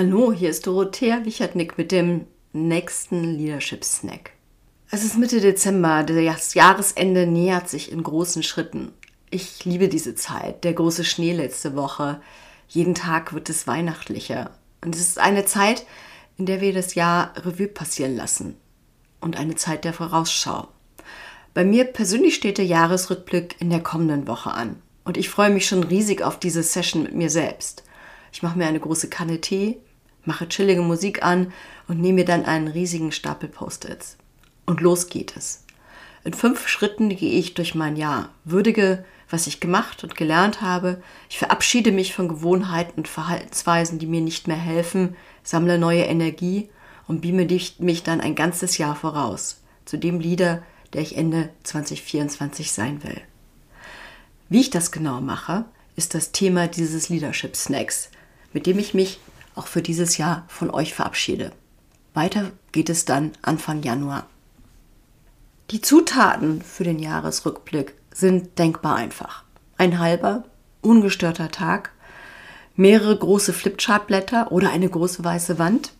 Hallo, hier ist Dorothea Wichertnick mit dem nächsten Leadership Snack. Es ist Mitte Dezember, das Jahresende nähert sich in großen Schritten. Ich liebe diese Zeit, der große Schnee letzte Woche. Jeden Tag wird es weihnachtlicher. Und es ist eine Zeit, in der wir das Jahr Revue passieren lassen. Und eine Zeit der Vorausschau. Bei mir persönlich steht der Jahresrückblick in der kommenden Woche an. Und ich freue mich schon riesig auf diese Session mit mir selbst. Ich mache mir eine große Kanne Tee, mache chillige Musik an und nehme mir dann einen riesigen Stapel Post-its. Und los geht es. In fünf Schritten gehe ich durch mein Jahr, würdige, was ich gemacht und gelernt habe. Ich verabschiede mich von Gewohnheiten und Verhaltensweisen, die mir nicht mehr helfen, sammle neue Energie und beame mich dann ein ganzes Jahr voraus zu dem Leader, der ich Ende 2024 sein will. Wie ich das genau mache, ist das Thema dieses Leadership Snacks, mit dem ich mich auch für dieses Jahr von euch verabschiede. Weiter geht es dann Anfang Januar. Die Zutaten für den Jahresrückblick sind denkbar einfach. Ein halber, ungestörter Tag, mehrere große Flipchartblätter oder eine große weiße Wand,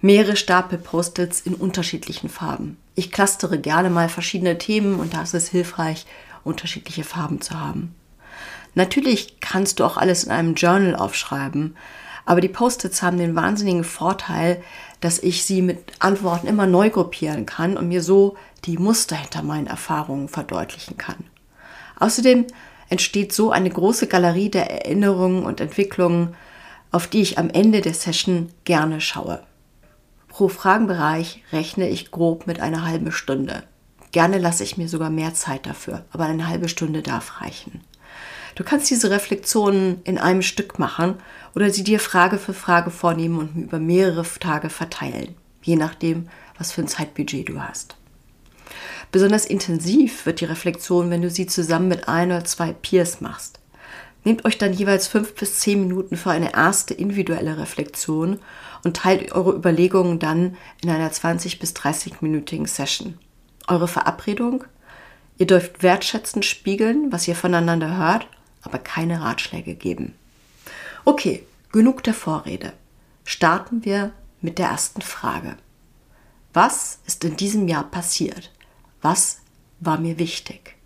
mehrere Stapel Post-its in unterschiedlichen Farben. Ich clustere gerne mal verschiedene Themen und da ist es hilfreich, unterschiedliche Farben zu haben. Natürlich kannst du auch alles in einem Journal aufschreiben, aber die Post-its haben den wahnsinnigen Vorteil, dass ich sie mit Antworten immer neu gruppieren kann und mir so die Muster hinter meinen Erfahrungen verdeutlichen kann. Außerdem entsteht so eine große Galerie der Erinnerungen und Entwicklungen, auf die ich am Ende der Session gerne schaue. Pro Fragenbereich rechne ich grob mit einer halben Stunde. Gerne lasse ich mir sogar mehr Zeit dafür, aber eine halbe Stunde darf reichen. Du kannst diese Reflexionen in einem Stück machen oder sie dir Frage für Frage vornehmen und über mehrere Tage verteilen, je nachdem, was für ein Zeitbudget du hast. Besonders intensiv wird die Reflexion, wenn du sie zusammen mit ein oder zwei Peers machst. Nehmt euch dann jeweils fünf bis zehn Minuten für eine erste individuelle Reflexion und teilt eure Überlegungen dann in einer 20 bis 30-minütigen Session. Eure Verabredung? Ihr dürft wertschätzend spiegeln, was ihr voneinander hört, aber keine Ratschläge geben. Okay, genug der Vorrede. Starten wir mit der ersten Frage. Was ist in diesem Jahr passiert? Was war mir wichtig?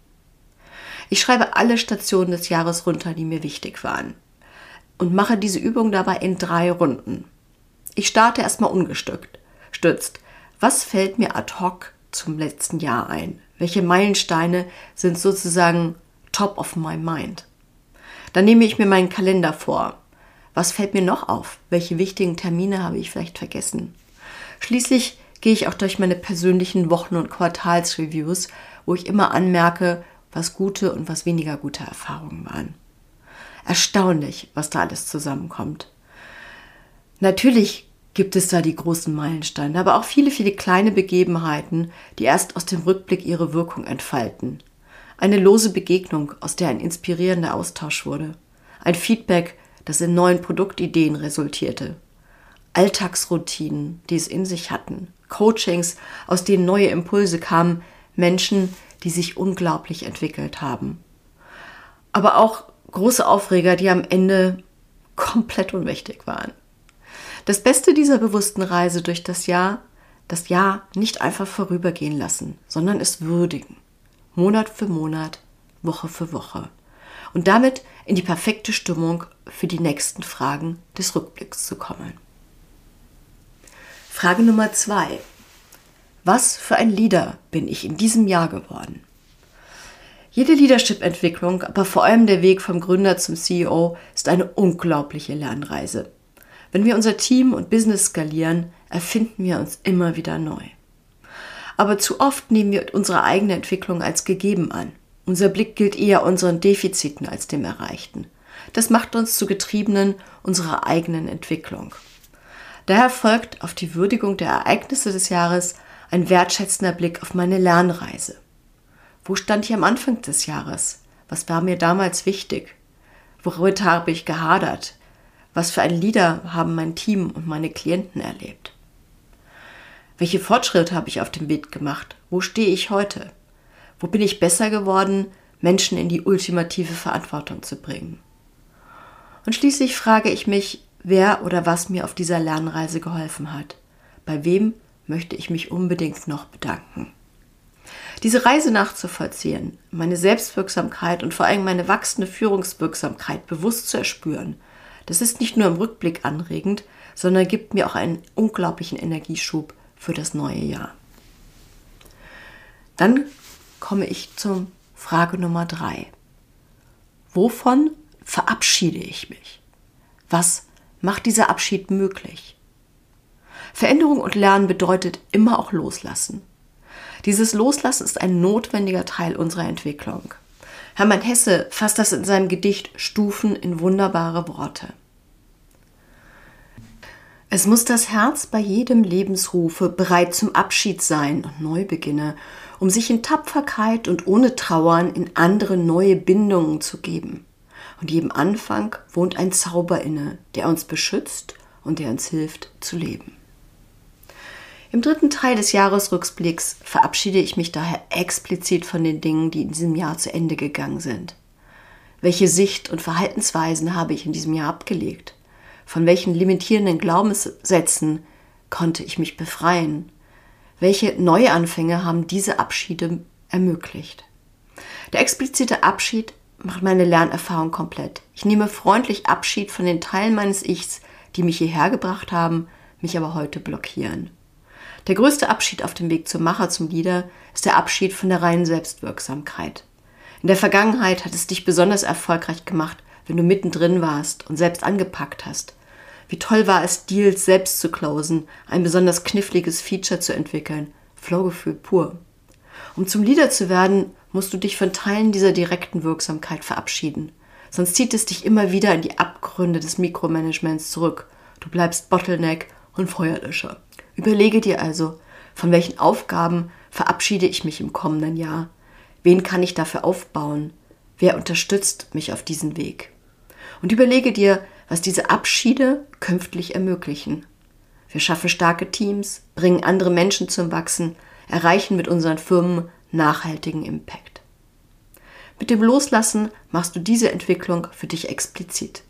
Ich schreibe alle Stationen des Jahres runter, die mir wichtig waren. Und mache diese Übung dabei in drei Runden. Ich starte erstmal ungestückt. Stützt. Was fällt mir ad hoc zum letzten Jahr ein? Welche Meilensteine sind sozusagen top of my mind? Dann nehme ich mir meinen Kalender vor. Was fällt mir noch auf? Welche wichtigen Termine habe ich vielleicht vergessen? Schließlich gehe ich auch durch meine persönlichen Wochen- und Quartalsreviews, wo ich immer anmerke, was gute und was weniger gute Erfahrungen waren. Erstaunlich, was da alles zusammenkommt. Natürlich gibt es da die großen Meilensteine, aber auch viele, viele kleine Begebenheiten, die erst aus dem Rückblick ihre Wirkung entfalten. Eine lose Begegnung, aus der ein inspirierender Austausch wurde. Ein Feedback, das in neuen Produktideen resultierte. Alltagsroutinen, die es in sich hatten. Coachings, aus denen neue Impulse kamen. Menschen, die sich unglaublich entwickelt haben. Aber auch große Aufreger, die am Ende komplett unmächtig waren. Das Beste dieser bewussten Reise durch das Jahr, das Jahr nicht einfach vorübergehen lassen, sondern es würdigen. Monat für Monat, Woche für Woche. Und damit in die perfekte Stimmung für die nächsten Fragen des Rückblicks zu kommen. Frage Nummer zwei. Was für ein Leader bin ich in diesem Jahr geworden? Jede Leadership-Entwicklung, aber vor allem der Weg vom Gründer zum CEO, ist eine unglaubliche Lernreise. Wenn wir unser Team und Business skalieren, erfinden wir uns immer wieder neu aber zu oft nehmen wir unsere eigene Entwicklung als gegeben an. Unser Blick gilt eher unseren Defiziten als dem Erreichten. Das macht uns zu Getriebenen unserer eigenen Entwicklung. Daher folgt auf die Würdigung der Ereignisse des Jahres ein wertschätzender Blick auf meine Lernreise. Wo stand ich am Anfang des Jahres? Was war mir damals wichtig? Worüber habe ich gehadert? Was für ein Leader haben mein Team und meine Klienten erlebt? Welche Fortschritte habe ich auf dem Weg gemacht? Wo stehe ich heute? Wo bin ich besser geworden, Menschen in die ultimative Verantwortung zu bringen? Und schließlich frage ich mich, wer oder was mir auf dieser Lernreise geholfen hat. Bei wem möchte ich mich unbedingt noch bedanken. Diese Reise nachzuvollziehen, meine Selbstwirksamkeit und vor allem meine wachsende Führungswirksamkeit bewusst zu erspüren, das ist nicht nur im Rückblick anregend, sondern gibt mir auch einen unglaublichen Energieschub für das neue Jahr. Dann komme ich zur Frage Nummer drei. Wovon verabschiede ich mich? Was macht dieser Abschied möglich? Veränderung und Lernen bedeutet immer auch Loslassen. Dieses Loslassen ist ein notwendiger Teil unserer Entwicklung. Hermann Hesse fasst das in seinem Gedicht Stufen in wunderbare Worte. Es muss das Herz bei jedem Lebensrufe bereit zum Abschied sein und Neubeginne, um sich in Tapferkeit und ohne Trauern in andere neue Bindungen zu geben. Und jedem Anfang wohnt ein Zauber inne, der uns beschützt und der uns hilft zu leben. Im dritten Teil des Jahresrückblicks verabschiede ich mich daher explizit von den Dingen, die in diesem Jahr zu Ende gegangen sind. Welche Sicht und Verhaltensweisen habe ich in diesem Jahr abgelegt? Von welchen limitierenden Glaubenssätzen konnte ich mich befreien? Welche Neuanfänge haben diese Abschiede ermöglicht? Der explizite Abschied macht meine Lernerfahrung komplett. Ich nehme freundlich Abschied von den Teilen meines Ichs, die mich hierher gebracht haben, mich aber heute blockieren. Der größte Abschied auf dem Weg zum Macher, zum Leader, ist der Abschied von der reinen Selbstwirksamkeit. In der Vergangenheit hat es dich besonders erfolgreich gemacht, wenn du mittendrin warst und selbst angepackt hast. Wie toll war es, Deals selbst zu closen, ein besonders kniffliges Feature zu entwickeln. Flowgefühl pur. Um zum Leader zu werden, musst du dich von Teilen dieser direkten Wirksamkeit verabschieden. Sonst zieht es dich immer wieder in die Abgründe des Mikromanagements zurück. Du bleibst Bottleneck und Feuerlöscher. Überlege dir also, von welchen Aufgaben verabschiede ich mich im kommenden Jahr? Wen kann ich dafür aufbauen? Wer unterstützt mich auf diesem Weg? Und überlege dir, was diese Abschiede künftig ermöglichen. Wir schaffen starke Teams, bringen andere Menschen zum Wachsen, erreichen mit unseren Firmen nachhaltigen Impact. Mit dem Loslassen machst du diese Entwicklung für dich explizit.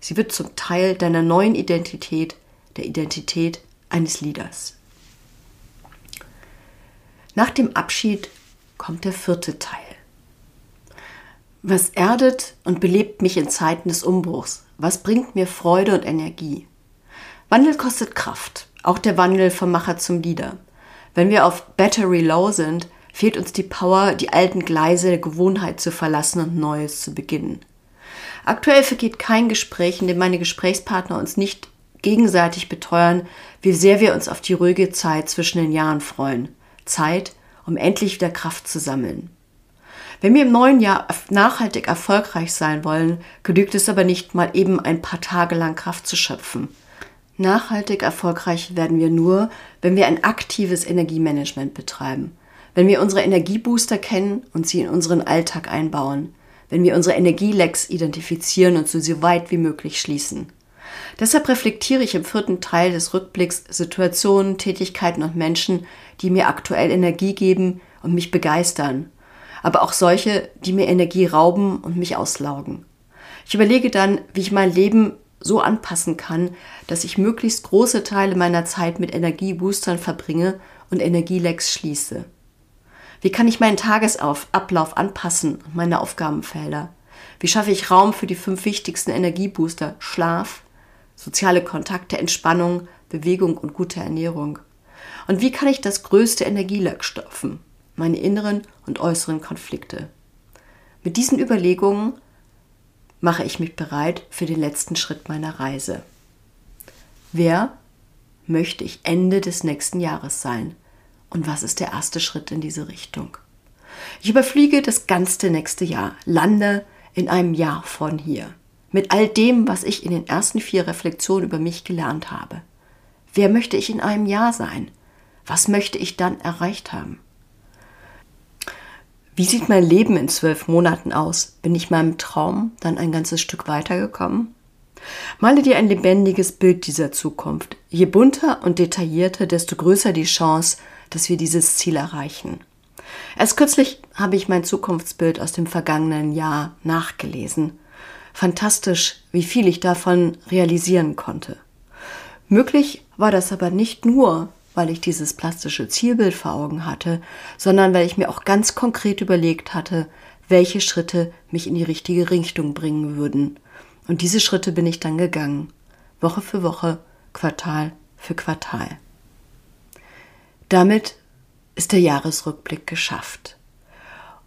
Sie wird zum Teil deiner neuen Identität, der Identität eines Leaders. Nach dem Abschied kommt der vierte Teil. Was erdet und belebt mich in Zeiten des Umbruchs? Was bringt mir Freude und Energie? Wandel kostet Kraft, auch der Wandel vom Macher zum Leader. Wenn wir auf Battery Low sind, fehlt uns die Power, die alten Gleise der Gewohnheit zu verlassen und Neues zu beginnen. Aktuell vergeht kein Gespräch, in dem meine Gesprächspartner uns nicht gegenseitig beteuern, wie sehr wir uns auf die ruhige Zeit zwischen den Jahren freuen. Zeit, um endlich wieder Kraft zu sammeln. Wenn wir im neuen Jahr nachhaltig erfolgreich sein wollen, genügt es aber nicht mal eben ein paar Tage lang Kraft zu schöpfen. Nachhaltig erfolgreich werden wir nur, wenn wir ein aktives Energiemanagement betreiben, wenn wir unsere Energiebooster kennen und sie in unseren Alltag einbauen, wenn wir unsere Energielecks identifizieren und sie so weit wie möglich schließen. Deshalb reflektiere ich im vierten Teil des Rückblicks Situationen, Tätigkeiten und Menschen, die mir aktuell Energie geben und mich begeistern, aber auch solche, die mir Energie rauben und mich auslaugen. Ich überlege dann, wie ich mein Leben so anpassen kann, dass ich möglichst große Teile meiner Zeit mit Energieboostern verbringe und Energielecks schließe. Wie kann ich meinen Tagesablauf anpassen und meine Aufgabenfelder? Wie schaffe ich Raum für die fünf wichtigsten Energiebooster Schlaf, soziale Kontakte, Entspannung, Bewegung und gute Ernährung? Und wie kann ich das größte Energieleck stopfen? Meine inneren und äußeren Konflikte. Mit diesen Überlegungen mache ich mich bereit für den letzten Schritt meiner Reise. Wer möchte ich Ende des nächsten Jahres sein? Und was ist der erste Schritt in diese Richtung? Ich überfliege das ganze nächste Jahr, lande in einem Jahr von hier mit all dem, was ich in den ersten vier Reflexionen über mich gelernt habe. Wer möchte ich in einem Jahr sein? Was möchte ich dann erreicht haben? Wie sieht mein Leben in zwölf Monaten aus? Bin ich meinem Traum dann ein ganzes Stück weitergekommen? Male dir ein lebendiges Bild dieser Zukunft. Je bunter und detaillierter, desto größer die Chance, dass wir dieses Ziel erreichen. Erst kürzlich habe ich mein Zukunftsbild aus dem vergangenen Jahr nachgelesen Fantastisch, wie viel ich davon realisieren konnte. Möglich war das aber nicht nur, weil ich dieses plastische Zielbild vor Augen hatte, sondern weil ich mir auch ganz konkret überlegt hatte, welche Schritte mich in die richtige Richtung bringen würden. Und diese Schritte bin ich dann gegangen. Woche für Woche, Quartal für Quartal. Damit ist der Jahresrückblick geschafft.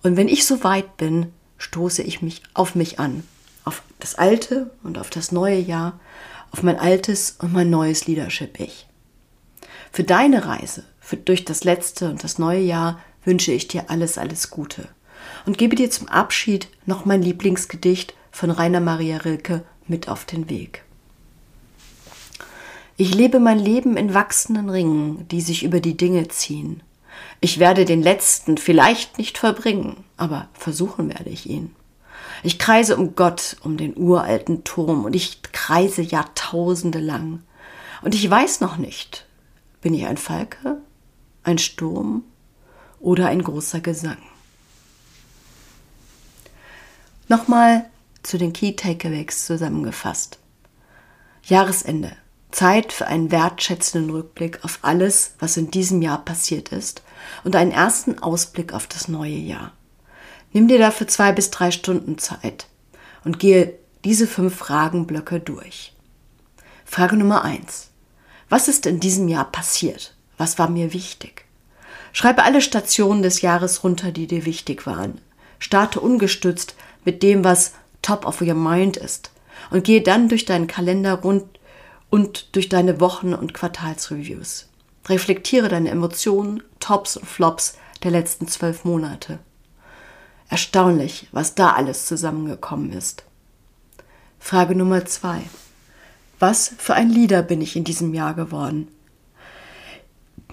Und wenn ich so weit bin, stoße ich mich auf mich an, auf das alte und auf das neue Jahr, auf mein altes und mein neues Leadership-Ich. Für deine Reise, für durch das letzte und das neue Jahr wünsche ich dir alles, alles Gute und gebe dir zum Abschied noch mein Lieblingsgedicht von Rainer Maria Rilke mit auf den Weg. Ich lebe mein Leben in wachsenden Ringen, die sich über die Dinge ziehen. Ich werde den letzten vielleicht nicht verbringen, aber versuchen werde ich ihn. Ich kreise um Gott, um den uralten Turm, und ich kreise Jahrtausende lang. Und ich weiß noch nicht, bin ich ein Falke, ein Sturm oder ein großer Gesang. Nochmal zu den Key Takeaways zusammengefasst. Jahresende. Zeit für einen wertschätzenden Rückblick auf alles, was in diesem Jahr passiert ist und einen ersten Ausblick auf das neue Jahr. Nimm dir dafür zwei bis drei Stunden Zeit und gehe diese fünf Fragenblöcke durch. Frage Nummer eins: Was ist in diesem Jahr passiert? Was war mir wichtig? Schreibe alle Stationen des Jahres runter, die dir wichtig waren. Starte ungestützt mit dem, was top of your mind ist und gehe dann durch deinen Kalender rund und durch deine Wochen- und Quartalsreviews. Reflektiere deine Emotionen, Tops und Flops der letzten zwölf Monate. Erstaunlich, was da alles zusammengekommen ist. Frage Nummer zwei. Was für ein Leader bin ich in diesem Jahr geworden?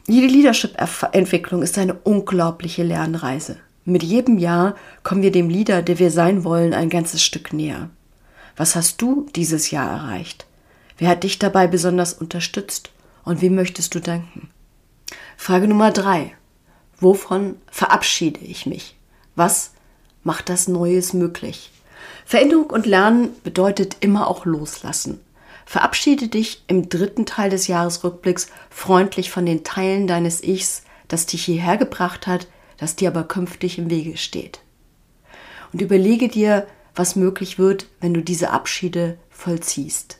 Jede Leadership-Entwicklung ist eine unglaubliche Lernreise. Mit jedem Jahr kommen wir dem Leader, der wir sein wollen, ein ganzes Stück näher. Was hast du dieses Jahr erreicht? Wer hat dich dabei besonders unterstützt und wie möchtest du danken? Frage Nummer drei. Wovon verabschiede ich mich? Was macht das Neues möglich? Veränderung und Lernen bedeutet immer auch loslassen. Verabschiede dich im dritten Teil des Jahresrückblicks freundlich von den Teilen deines Ichs, das dich hierher gebracht hat, das dir aber künftig im Wege steht. Und überlege dir, was möglich wird, wenn du diese Abschiede vollziehst.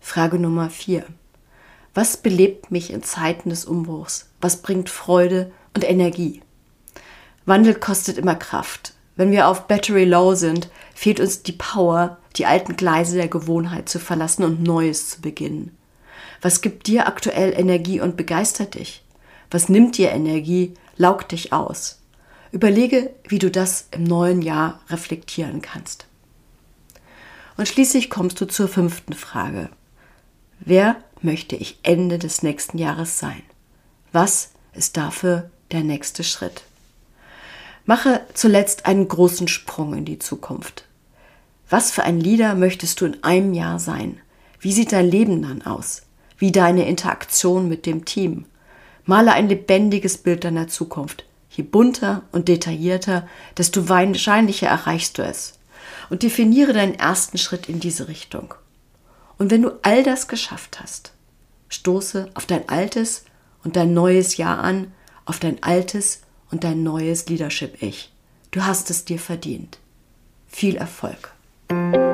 Frage Nummer 4. Was belebt mich in Zeiten des Umbruchs? Was bringt Freude und Energie? Wandel kostet immer Kraft. Wenn wir auf Battery Low sind, fehlt uns die Power, die alten Gleise der Gewohnheit zu verlassen und Neues zu beginnen. Was gibt dir aktuell Energie und begeistert dich? Was nimmt dir Energie, laugt dich aus? Überlege, wie du das im neuen Jahr reflektieren kannst. Und schließlich kommst du zur fünften Frage. Wer möchte ich Ende des nächsten Jahres sein? Was ist dafür der nächste Schritt? Mache zuletzt einen großen Sprung in die Zukunft. Was für ein Leader möchtest du in einem Jahr sein? Wie sieht dein Leben dann aus? Wie deine Interaktion mit dem Team? Male ein lebendiges Bild deiner Zukunft. Je bunter und detaillierter, desto wahrscheinlicher erreichst du es. Und definiere deinen ersten Schritt in diese Richtung. Und wenn du all das geschafft hast, stoße auf dein altes und dein neues Jahr an, auf dein altes und dein neues Leadership-Ich. Du hast es dir verdient. Viel Erfolg. Thank you.